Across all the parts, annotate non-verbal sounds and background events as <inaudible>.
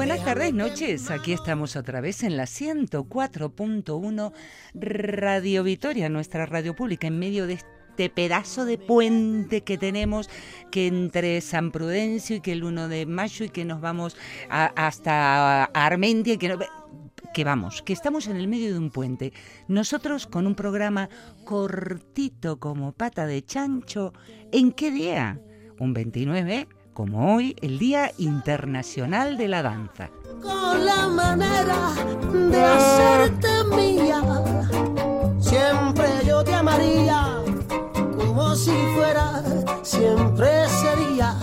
Buenas tardes, noches. Aquí estamos otra vez en la 104.1 Radio Vitoria, nuestra radio pública, en medio de este pedazo de puente que tenemos que entre San Prudencio y que el 1 de mayo y que nos vamos hasta Armentia y que que vamos, que estamos en el medio de un puente. Nosotros con un programa cortito como pata de chancho. ¿En qué día? Un 29 como hoy, el Día Internacional de la Danza. Con la manera de hacerte mía, siempre yo te amaría, como si fuera, siempre sería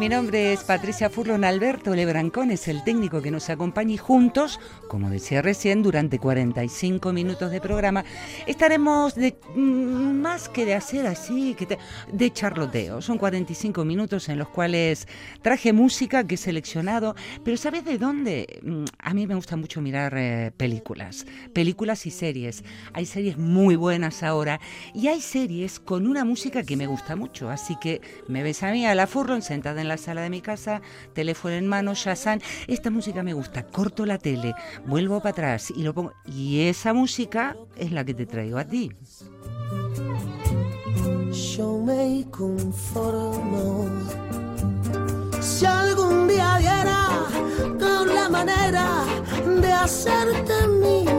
mi nombre es Patricia Furlon. Alberto Lebrancón es el técnico que nos acompaña y juntos, como decía recién, durante 45 minutos de programa, estaremos de, mm, más que de hacer así, que de charloteo. Son 45 minutos en los cuales traje música que he seleccionado, pero ¿sabes de dónde? Mm, a mí me gusta mucho mirar eh, películas, películas y series. Hay series muy buenas ahora y hay series con una música que me gusta mucho, así que me ves a mí, a la Furlon, sentada en la sala de mi casa, teléfono en mano, Shazam, esta música me gusta, corto la tele, vuelvo para atrás y lo pongo. Y esa música es la que te traigo a ti. Yo me conformo si algún día diera con la manera de hacerte mía.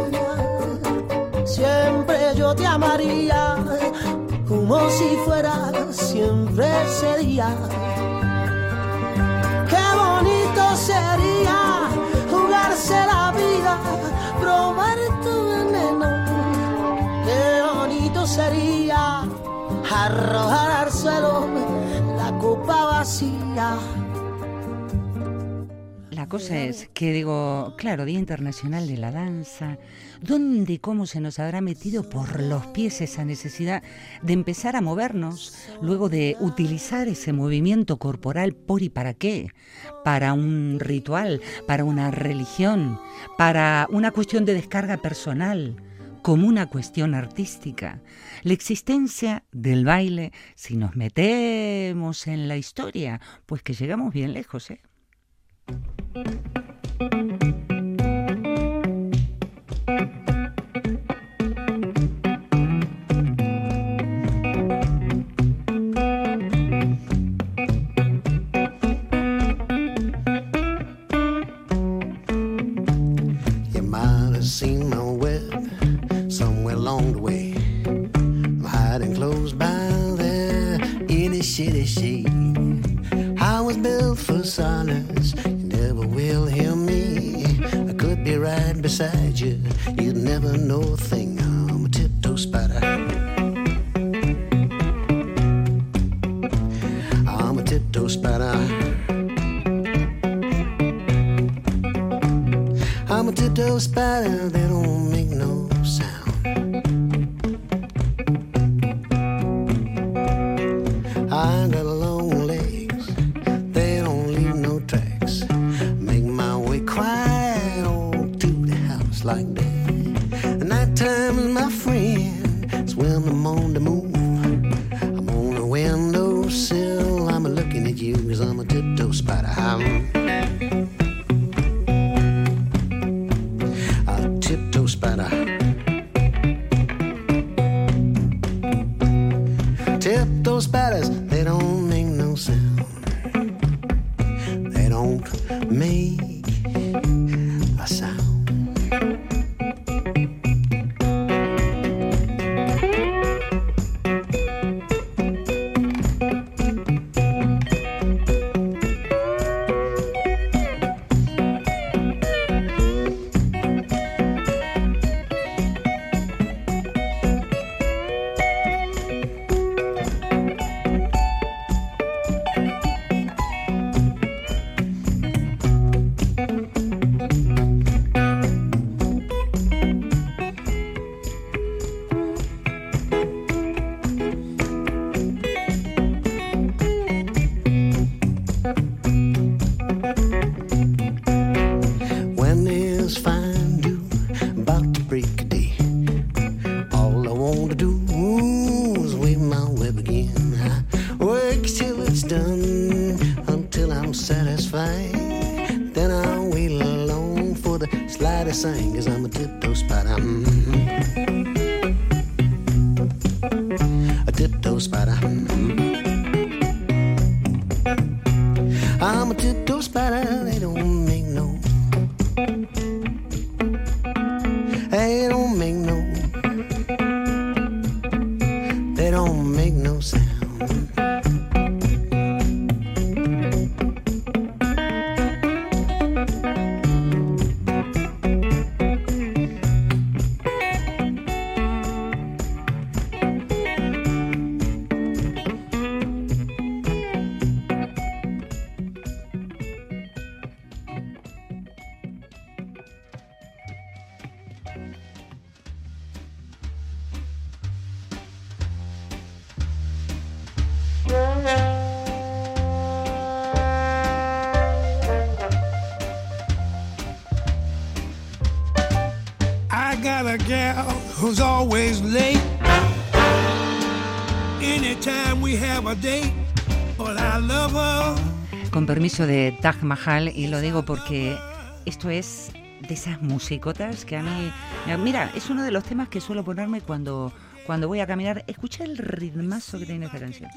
Siempre yo te amaría como si fuera siempre sería bonito sería jugarse la vida, probar tu veneno. Qué bonito sería arrojar al suelo la copa vacía. La cosa es que digo, claro, Día Internacional de la Danza, ¿dónde y cómo se nos habrá metido por los pies esa necesidad de empezar a movernos, luego de utilizar ese movimiento corporal por y para qué? Para un ritual, para una religión, para una cuestión de descarga personal como una cuestión artística. La existencia del baile, si nos metemos en la historia, pues que llegamos bien lejos, ¿eh? Thank you. you, you'd never know a thing. I'm a tiptoe spider. I'm a tiptoe spider. I'm a tiptoe spider on the moon, the moon. Sing, cause I'm a tiptoe spider. Mm-hmm. A tiptoe spider. Mm-hmm. I'm De Taj Mahal, y lo digo porque esto es de esas musicotas que a mí... Mira, es uno de los temas que suelo ponerme cuando, cuando voy a caminar. Escucha el ritmazo que tiene esta canción.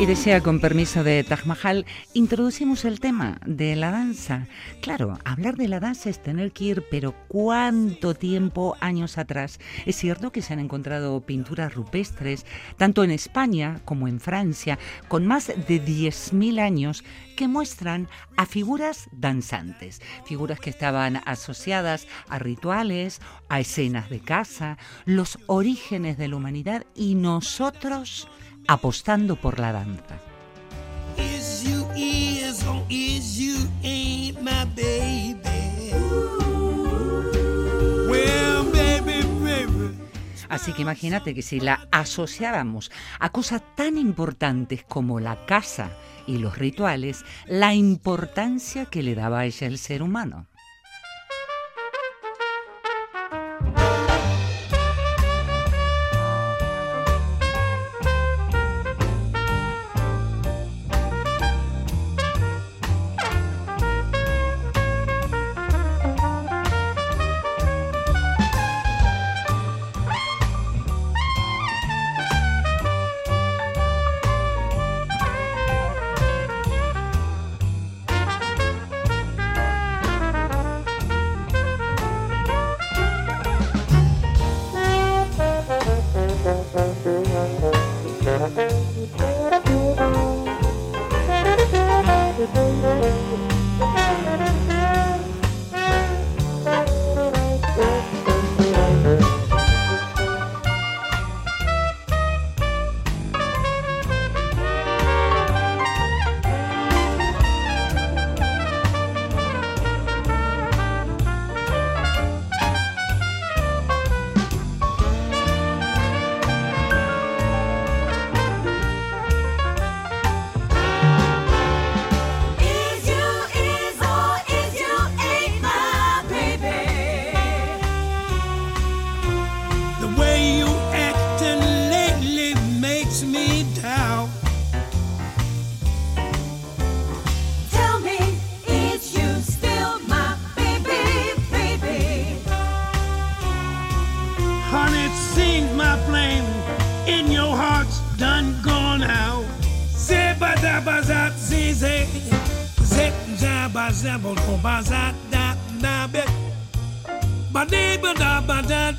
Y desea, con permiso de Taj Mahal, introducimos el tema de la danza. Claro, hablar de la danza es tener que ir, pero ¿cuánto tiempo años atrás? Es cierto que se han encontrado pinturas rupestres, tanto en España como en Francia, con más de 10.000 años, que muestran a figuras danzantes, figuras que estaban asociadas a rituales, a escenas de caza, los orígenes de la humanidad y nosotros apostando por la danza. Baby. Así que imagínate que si la asociábamos a cosas tan importantes como la casa y los rituales, la importancia que le daba a ella el ser humano.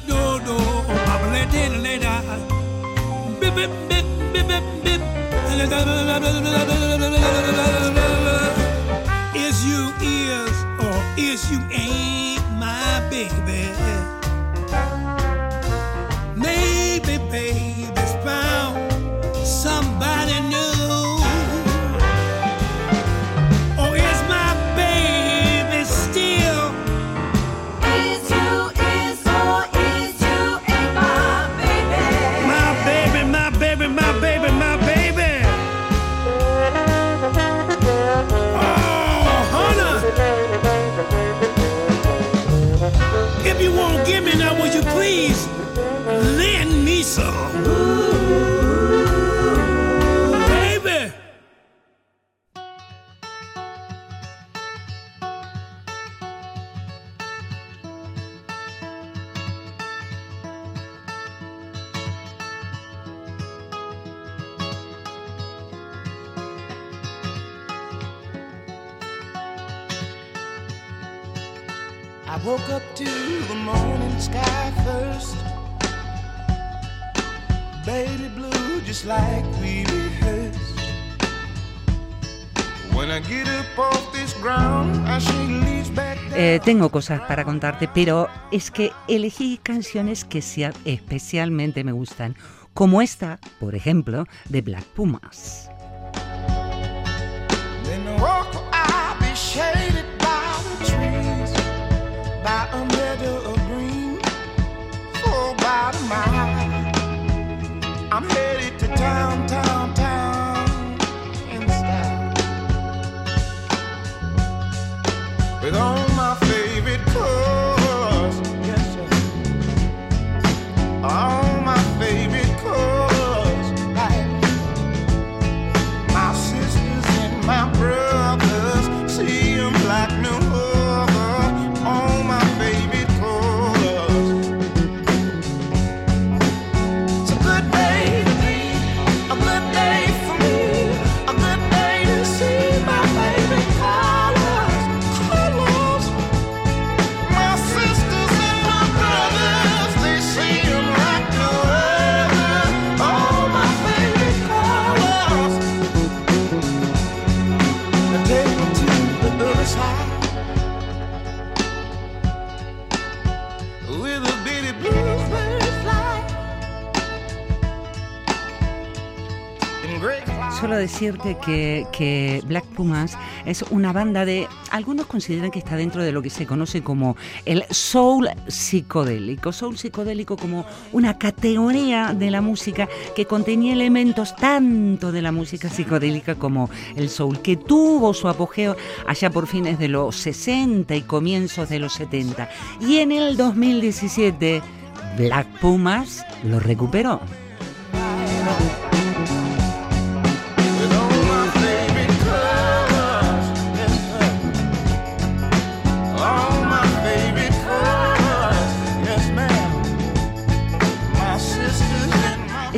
do, do. Da. Bip, bip, bip, bip, bip, bip. Is you is or is you ain't my baby? Maybe baby's bound. Baby blue, just like tengo cosas para contarte, pero es que elegí canciones que especialmente me gustan, como esta, por ejemplo, de Black Pumas. down. Solo decirte que, que Black Pumas es una banda de, algunos consideran que está dentro de lo que se conoce como el soul psicodélico. Soul psicodélico como una categoría de la música que contenía elementos tanto de la música psicodélica como el soul, que tuvo su apogeo allá por fines de los 60 y comienzos de los 70. Y en el 2017, Black Pumas lo recuperó.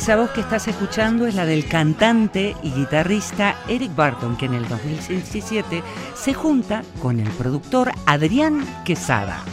Esa voz que estás escuchando es la del cantante y guitarrista Eric Barton, que en el 2017 se junta con el productor Adrián Quesada.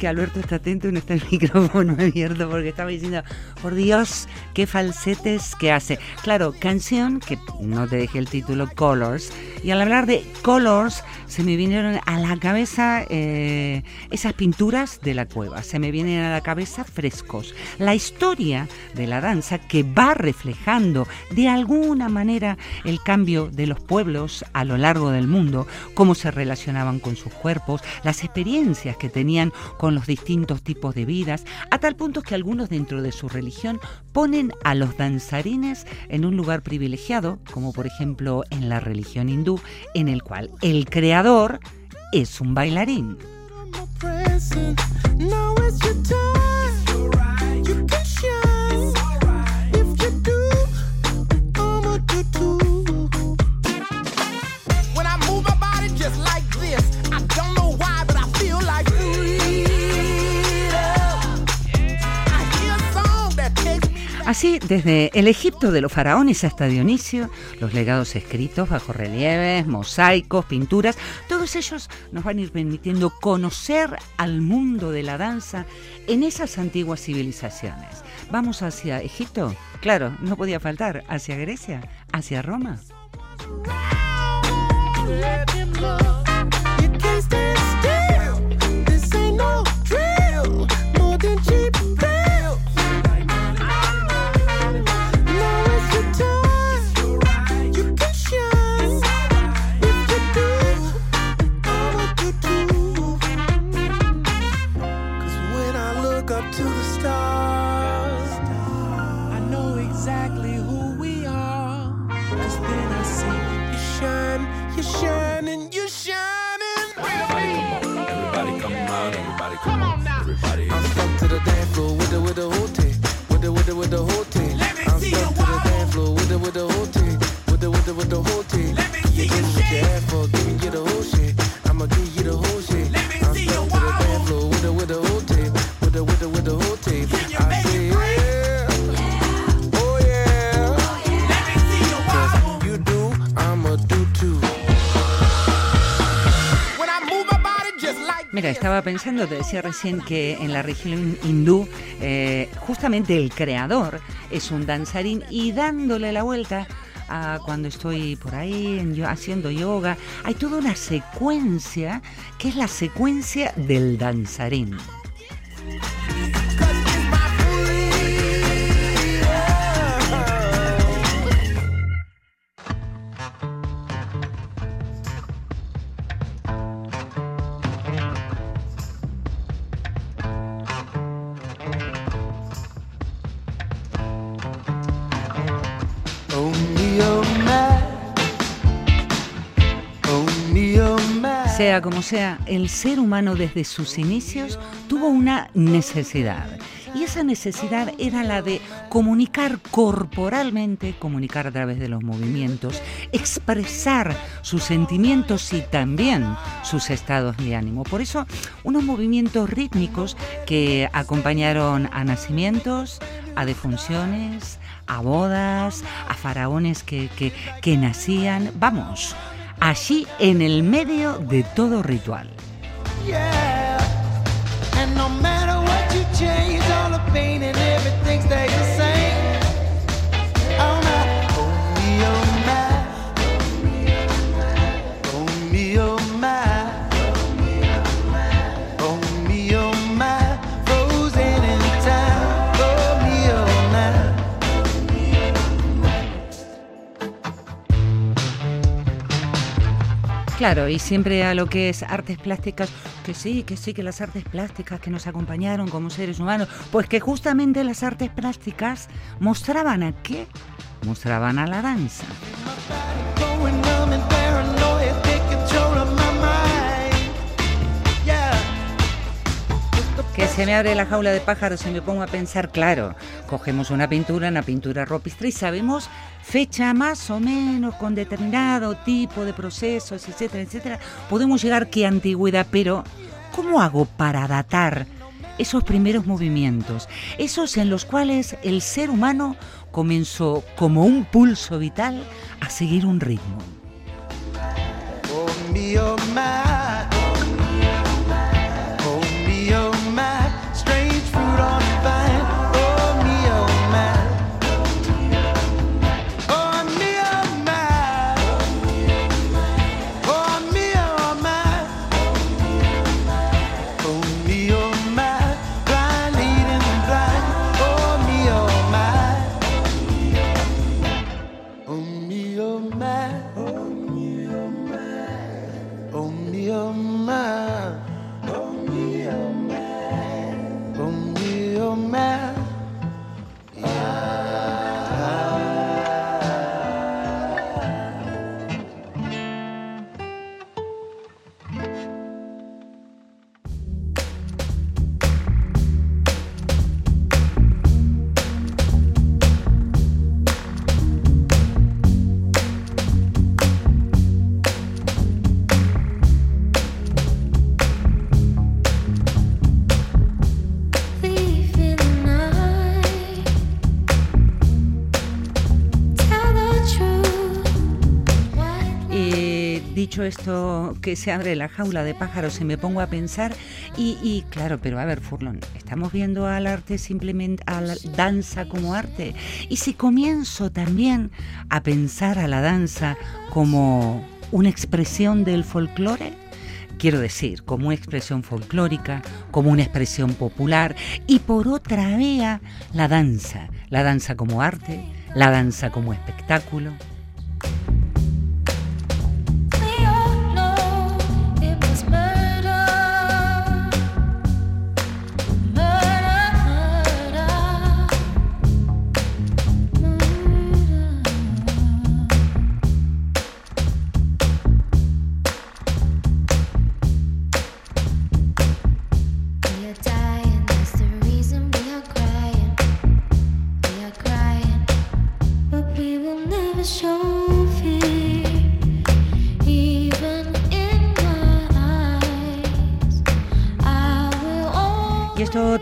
Que Alberto está atento y no está el <laughs> micrófono abierto porque estaba diciendo, por Dios, qué falsetes que hace. Claro, canción, que no te dejé el título, Colors. Y al hablar de Colors, se me vinieron a la cabeza eh, esas pinturas de la cueva. Se me vienen a la cabeza frescos. La historia de la danza que va reflejando de alguna manera el cambio de los pueblos a lo largo del mundo, cómo se relacionaban con sus cuerpos, las experiencias que tenían con los distintos tipos de vidas, a tal punto que algunos dentro de su religión ponen a los danzarines en un lugar privilegiado, como por ejemplo en la religión hindú, en el cual el creador es un bailarín. Así, desde el Egipto de los faraones hasta Dionisio, los legados escritos bajo relieves, mosaicos, pinturas, todos ellos nos van a ir permitiendo conocer al mundo de la danza en esas antiguas civilizaciones. Vamos hacia Egipto, claro, no podía faltar, hacia Grecia, hacia Roma. Come on, pensando, te decía recién que en la región hindú, eh, justamente el creador es un danzarín y dándole la vuelta a cuando estoy por ahí en haciendo yoga, hay toda una secuencia que es la secuencia del danzarín. Como sea, el ser humano desde sus inicios tuvo una necesidad. Y esa necesidad era la de comunicar corporalmente, comunicar a través de los movimientos, expresar sus sentimientos y también sus estados de ánimo. Por eso, unos movimientos rítmicos que acompañaron a nacimientos, a defunciones, a bodas, a faraones que, que, que nacían. Vamos, allí en el medio de todo ritual. Claro, y siempre a lo que es artes plásticas, que sí, que sí, que las artes plásticas que nos acompañaron como seres humanos, pues que justamente las artes plásticas mostraban a qué? Mostraban a la danza. Que se me abre la jaula de pájaros y me pongo a pensar, claro, cogemos una pintura, una pintura ropistre y sabemos fecha más o menos con determinado tipo de procesos, etcétera, etcétera. Podemos llegar qué antigüedad, pero ¿cómo hago para datar esos primeros movimientos? Esos en los cuales el ser humano comenzó como un pulso vital a seguir un ritmo. Esto que se abre la jaula de pájaros y me pongo a pensar y, claro, pero a ver, Furlón, estamos viendo al arte simplemente, a la danza como arte. Y si comienzo también a pensar a la danza como una expresión del folclore, quiero decir, como una expresión folclórica, como una expresión popular, y por otra vía, la danza, la danza como arte, la danza como espectáculo.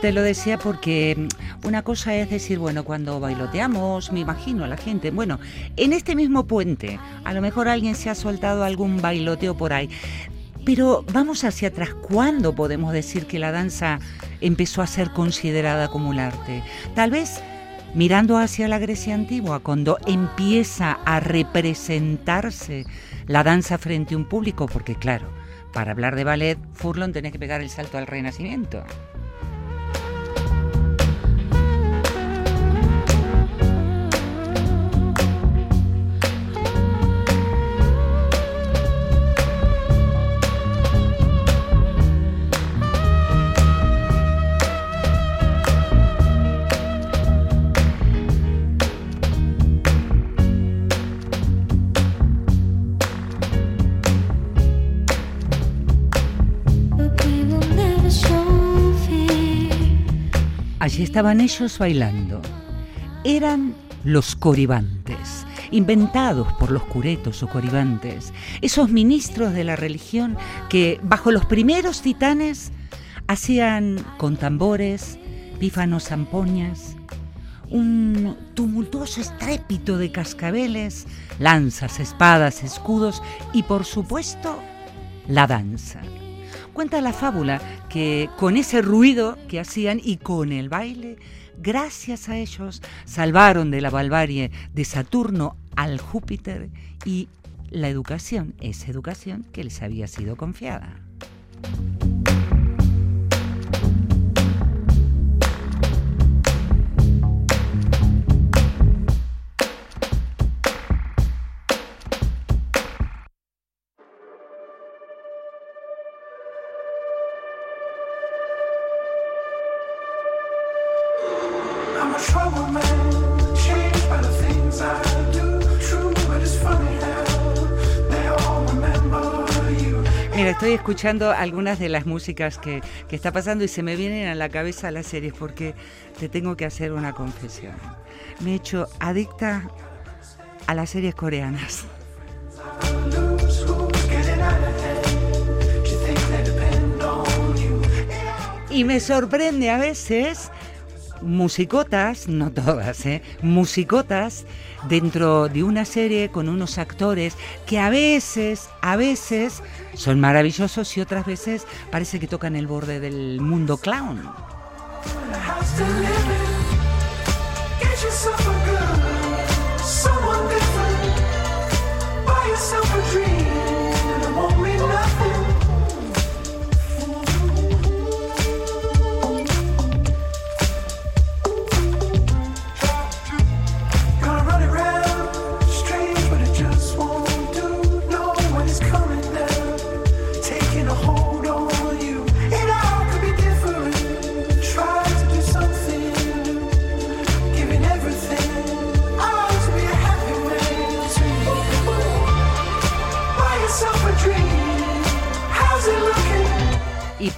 Te lo decía porque mm, una cosa es decir, bueno, cuando bailoteamos, me imagino a la gente, bueno, en este mismo puente, a lo mejor alguien se ha soltado algún bailoteo por ahí. Pero vamos hacia atrás, ¿cuándo podemos decir que la danza empezó a ser considerada como un arte? Tal vez mirando hacia la Grecia antigua, cuando empieza a representarse la danza frente a un público, porque claro, para hablar de ballet, Furlong tenés que pegar el salto al Renacimiento. Allí estaban ellos bailando. Eran los coribantes, inventados por los curetos o coribantes, esos ministros de la religión que bajo los primeros titanes hacían con tambores, pífanos zampoñas, un tumultuoso estrépito de cascabeles, lanzas, espadas, escudos y por supuesto la danza. Cuenta la fábula que con ese ruido que hacían y con el baile, gracias a ellos salvaron de la barbarie de Saturno al Júpiter y la educación, esa educación que les había sido confiada. Estoy escuchando algunas de las músicas que, que está pasando y se me vienen a la cabeza las series porque te tengo que hacer una confesión. Me he hecho adicta a las series coreanas. Y me sorprende a veces musicotas, no todas, ¿eh? musicotas dentro de una serie con unos actores que a veces, a veces son maravillosos y otras veces parece que tocan el borde del mundo clown.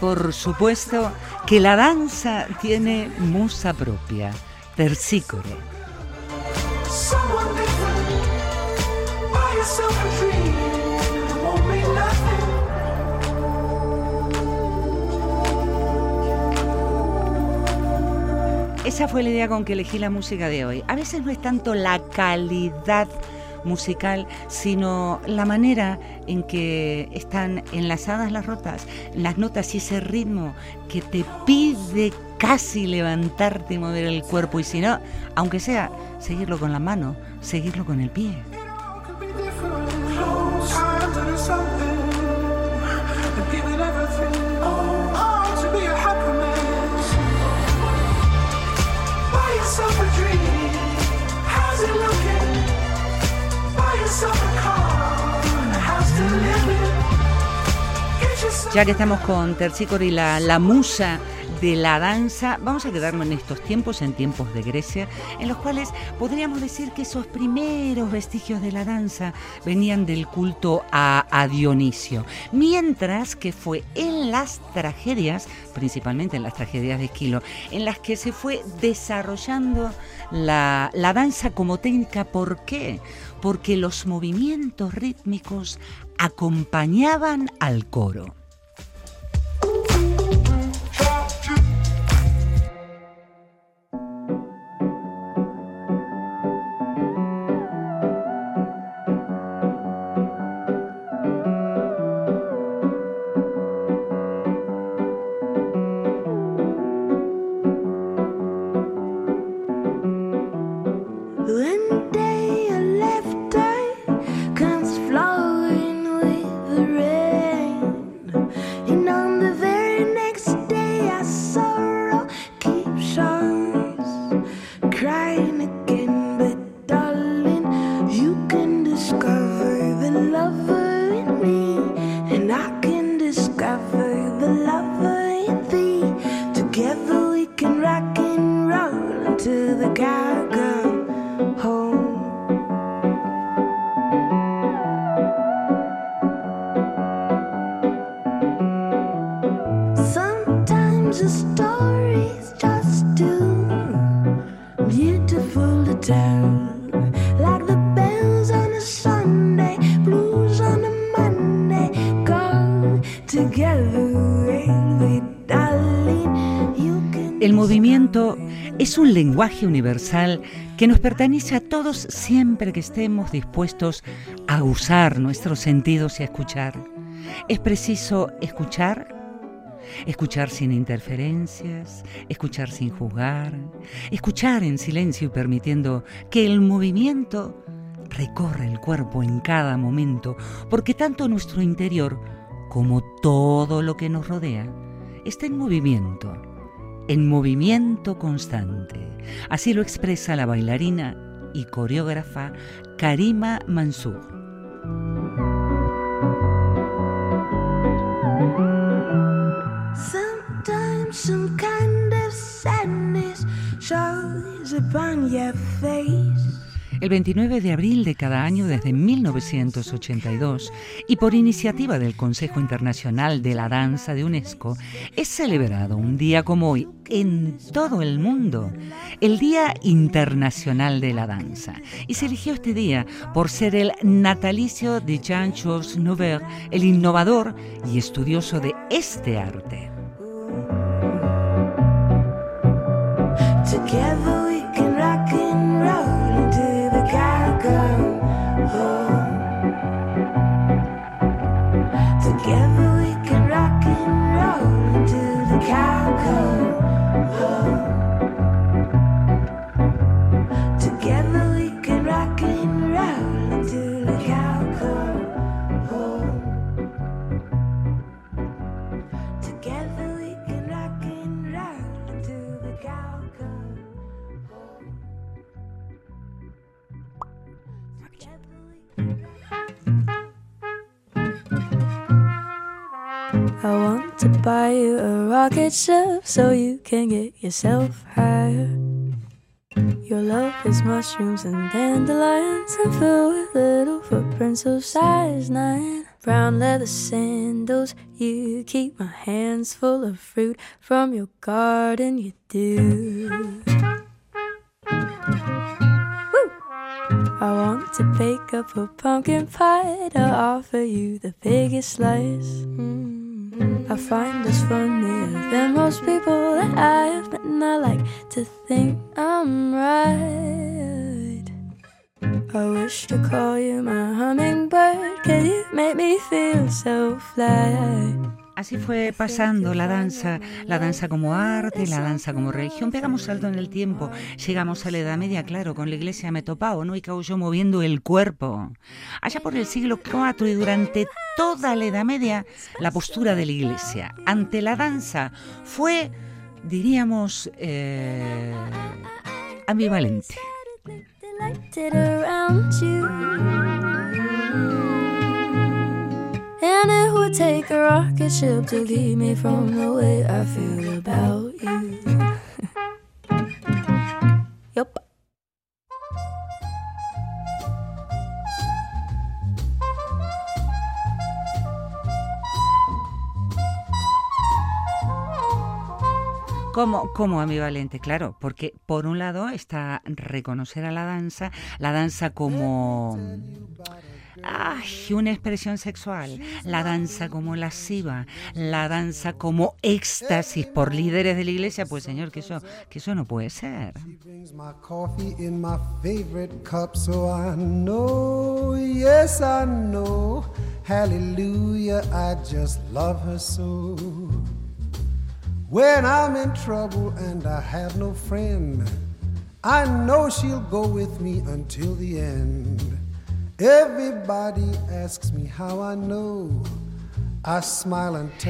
Por supuesto que la danza tiene musa propia, nothing. Esa fue la idea con que elegí la música de hoy. A veces no es tanto la calidad musical, sino la manera en que están enlazadas las rotas, las notas y ese ritmo que te pide casi levantarte y mover el cuerpo y si no, aunque sea seguirlo con la mano, seguirlo con el pie. Ya que estamos con Tercícoro y la, la musa de la danza, vamos a quedarnos en estos tiempos, en tiempos de Grecia, en los cuales podríamos decir que esos primeros vestigios de la danza venían del culto a, a Dionisio, mientras que fue en las tragedias, principalmente en las tragedias de Esquilo, en las que se fue desarrollando la, la danza como técnica. ¿Por qué? Porque los movimientos rítmicos acompañaban al coro. Es un lenguaje universal que nos pertenece a todos siempre que estemos dispuestos a usar nuestros sentidos y a escuchar. Es preciso escuchar, escuchar sin interferencias, escuchar sin juzgar, escuchar en silencio y permitiendo que el movimiento recorra el cuerpo en cada momento, porque tanto nuestro interior como todo lo que nos rodea está en movimiento en movimiento constante. Así lo expresa la bailarina y coreógrafa Karima Mansour. Sometimes some kind of face. El 29 de abril de cada año desde 1982 y por iniciativa del Consejo Internacional de la Danza de UNESCO es celebrado un día como hoy en todo el mundo, el Día Internacional de la Danza. Y se eligió este día por ser el natalicio de Jean-Charles Nouvel, el innovador y estudioso de este arte. A rocket ship so you can get yourself higher. Your love is mushrooms and dandelions and filled with little footprints of size nine. Brown leather sandals, you keep my hands full of fruit from your garden, you do. I want to bake up a pumpkin pie to offer you the biggest slice. Mm. I find this funnier than most people that I have met, and I like to think I'm right. I wish to call you my hummingbird. Can you make me feel so fly? Así fue pasando la danza, la danza como arte, la danza como religión. Pegamos salto en el tiempo, llegamos a la Edad Media, claro, con la iglesia metopao, ¿no? Y yo moviendo el cuerpo. Allá por el siglo IV y durante toda la Edad Media, la postura de la iglesia ante la danza fue, diríamos, eh, ambivalente. And it would take a rocket ship to keep me from the way I feel about you. <laughs> yup. ¿Cómo, ¿Cómo ambivalente? Claro, porque por un lado está reconocer a la danza, la danza como ay, una expresión sexual, la danza como lasciva, la danza como éxtasis por líderes de la iglesia, pues señor, que eso, que eso no puede ser. Hallelujah, I just love her so. When I'm in trouble and I have no friend, I know she'll go with me until the end. Everybody asks me how I know.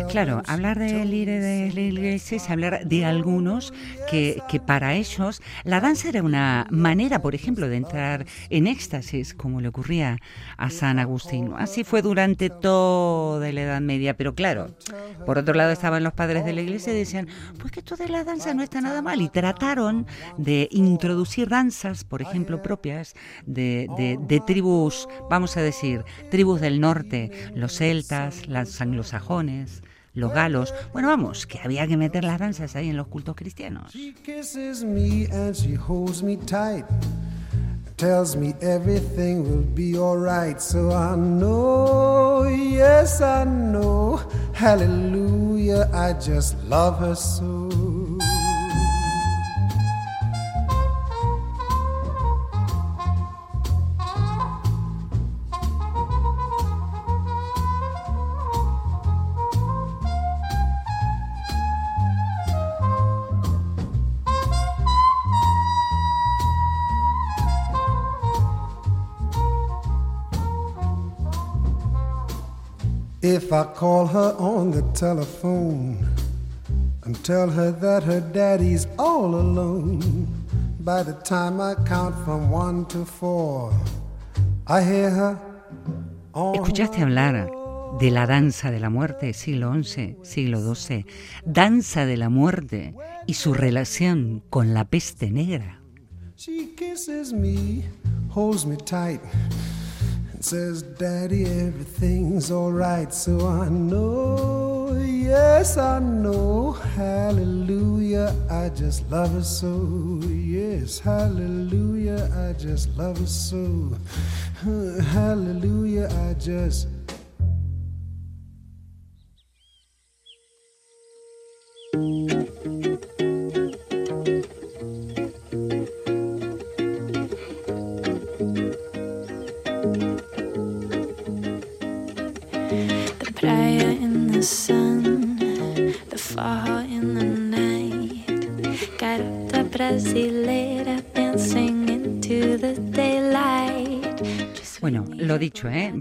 Claro, hablar de líderes de la iglesia es hablar de algunos que, que para ellos la danza era una manera, por ejemplo, de entrar en éxtasis, como le ocurría a San Agustín. Así fue durante toda la Edad Media, pero claro, por otro lado estaban los padres de la iglesia y decían, pues que esto de la danza no está nada mal, y trataron de introducir danzas, por ejemplo, propias de, de- de tribus, vamos a decir, tribus del norte, los celtas, los anglosajones, los galos. Bueno, vamos, que había que meter las danzas ahí en los cultos cristianos. Tells me everything will be alright. So I know, yes, I know. Hallelujah, I just love her so. If I call her on the telephone and tell her that her daddy's all alone, by the time I count from one to four, I hear her ¿Escuchaste hablar de la danza de la muerte, siglo XI, siglo XII? Danza de la muerte y su relación con la peste negra. She kisses me, holds me tight, and says, Daddy, everything's alright. So I know, yes, I know. Hallelujah, I just love her so. Yes, hallelujah, I just love her so. <laughs> Hallelujah, I just.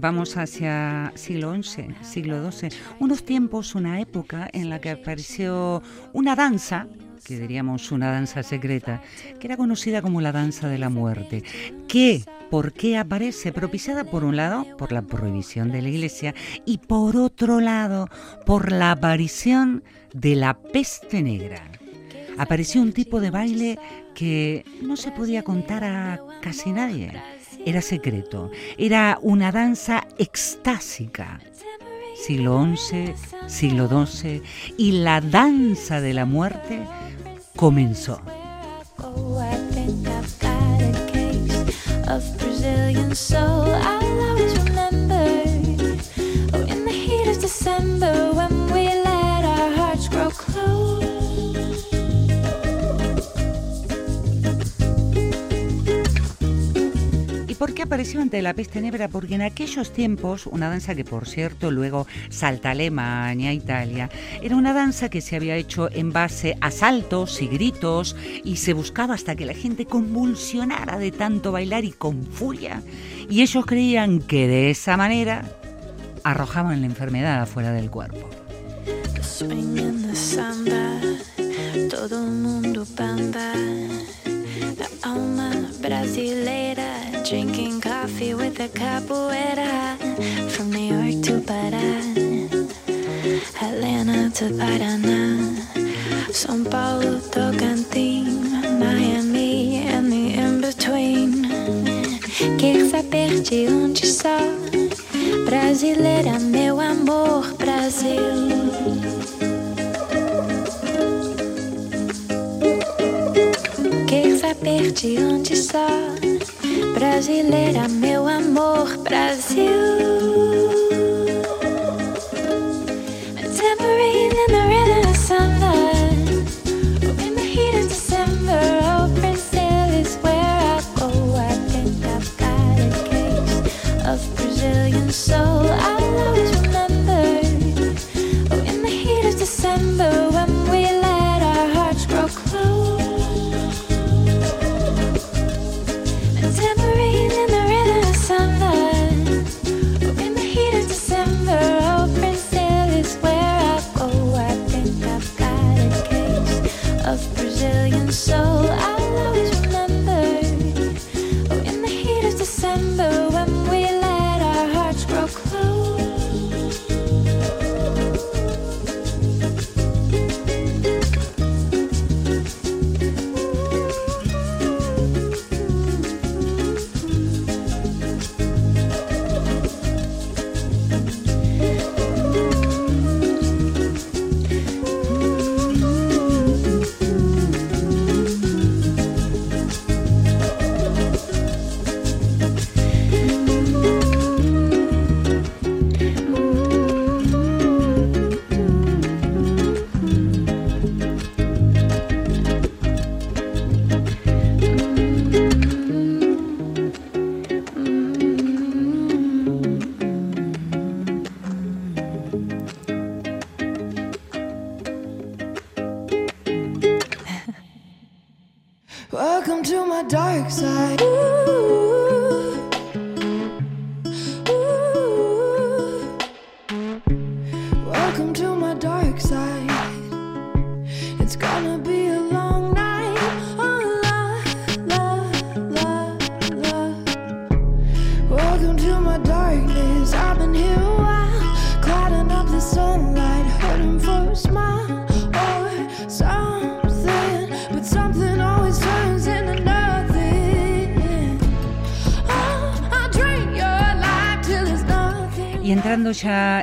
Vamos hacia siglo XI, siglo XII, unos tiempos, una época en la que apareció una danza, que diríamos una danza secreta, que era conocida como la danza de la muerte, que, ¿por qué aparece? Propiciada por un lado por la prohibición de la iglesia y por otro lado por la aparición de la peste negra apareció un tipo de baile que no se podía contar a casi nadie. Era secreto, era una danza extásica. Siglo XI, siglo XII, y la danza de la muerte comenzó. Oh, I apareció? ante la peste negra porque en aquellos tiempos, una danza que por cierto luego salta a Alemania, Italia, era una danza que se había hecho en base a saltos y gritos y se buscaba hasta que la gente convulsionara de tanto bailar y con furia. Y ellos creían que de esa manera arrojaban la enfermedad afuera del cuerpo. La alma brasileira, drinking coffee with a capoeira. From New York to Pará, Atlanta to Paraná, São Paulo, Tocantins, Miami, and the in-between. Quer saber de onde sou? Brasileira, meu amor, Brasil. De onde sou? Brasileira, meu amor, Brasil.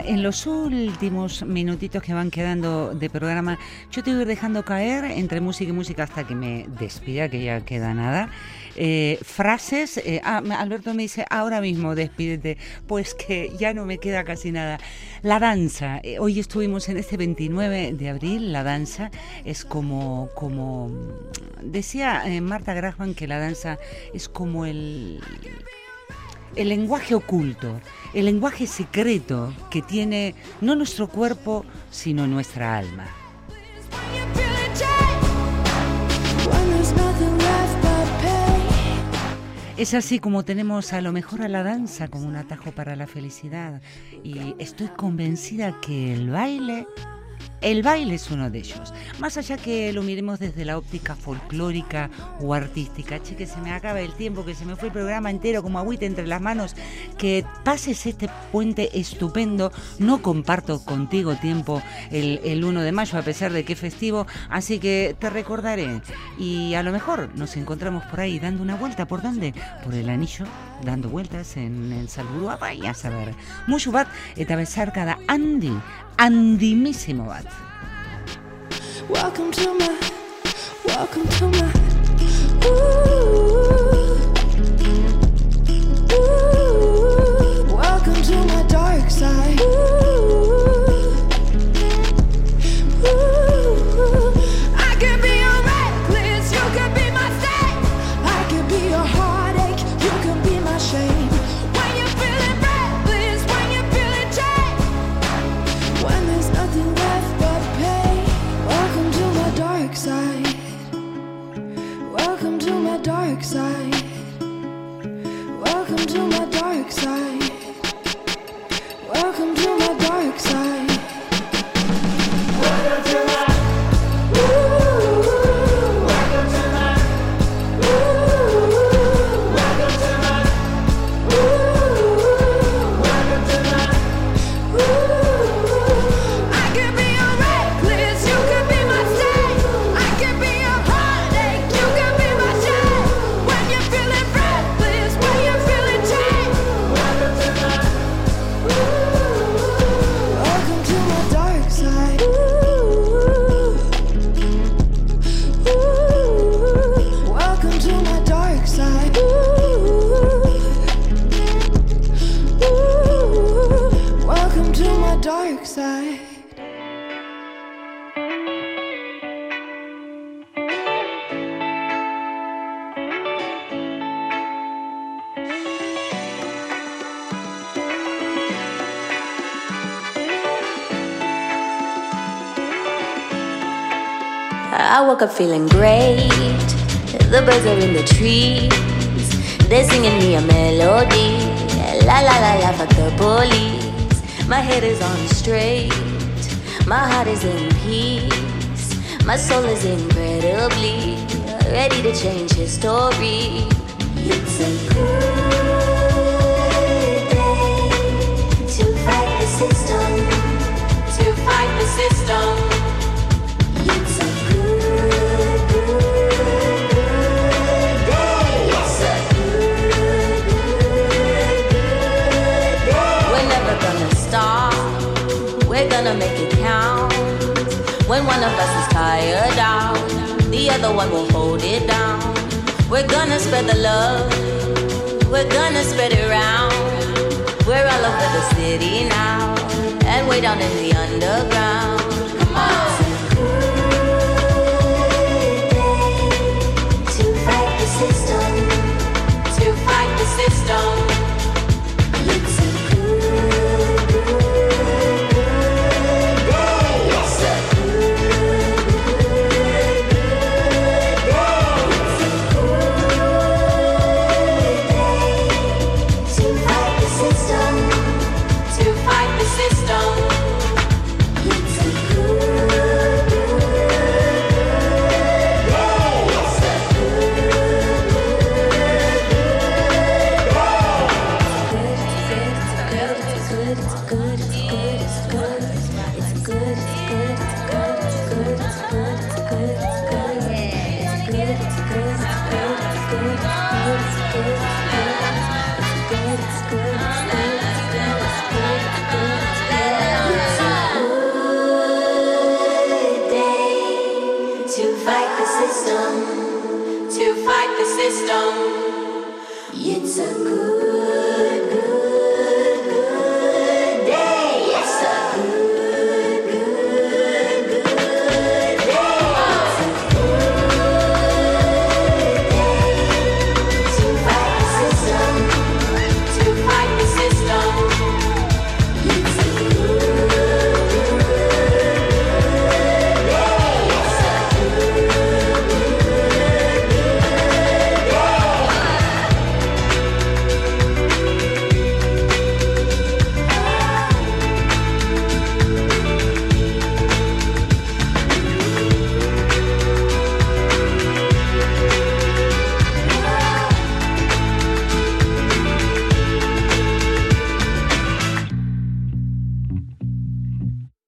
En los últimos minutitos que van quedando de programa, yo te voy a ir dejando caer entre música y música hasta que me despida, que ya queda nada. Eh, frases, eh, ah, Alberto me dice, ahora mismo despídete, pues que ya no me queda casi nada. La danza, eh, hoy estuvimos en este 29 de abril, la danza es como, como decía Marta Graham que la danza es como el, el lenguaje oculto, el lenguaje secreto que tiene no nuestro cuerpo, sino nuestra alma. Es así como tenemos a lo mejor a la danza como un atajo para la felicidad y estoy convencida que el baile, el baile es uno de ellos. Más allá que lo miremos desde la óptica folclórica o artística. Che, que se me acaba el tiempo, que se me fue el programa entero como agüita entre las manos. Que pases este puente estupendo. No comparto contigo tiempo el, el 1 de mayo, a pesar de que es festivo. Así que te recordaré. Y a lo mejor nos encontramos por ahí dando una vuelta. ¿Por dónde? Por el anillo, dando vueltas en el Salburuapa y a saber. Mucho bat, eta handimísimo bat. Welcome to my, welcome to my. Ooh, ooh, welcome to my dark side. Ooh, woke up feeling great. The birds are in the trees. They're singing me a melody. La la la la, fuck the police. My head is on straight. My heart is in peace. My soul is incredibly ready to change history. It's a good day to fight the system. To fight the system. One of us is tired out, the other one will hold it down. We're gonna spread the love. We're gonna spread it around. We're all over the city now, and way down in the underground.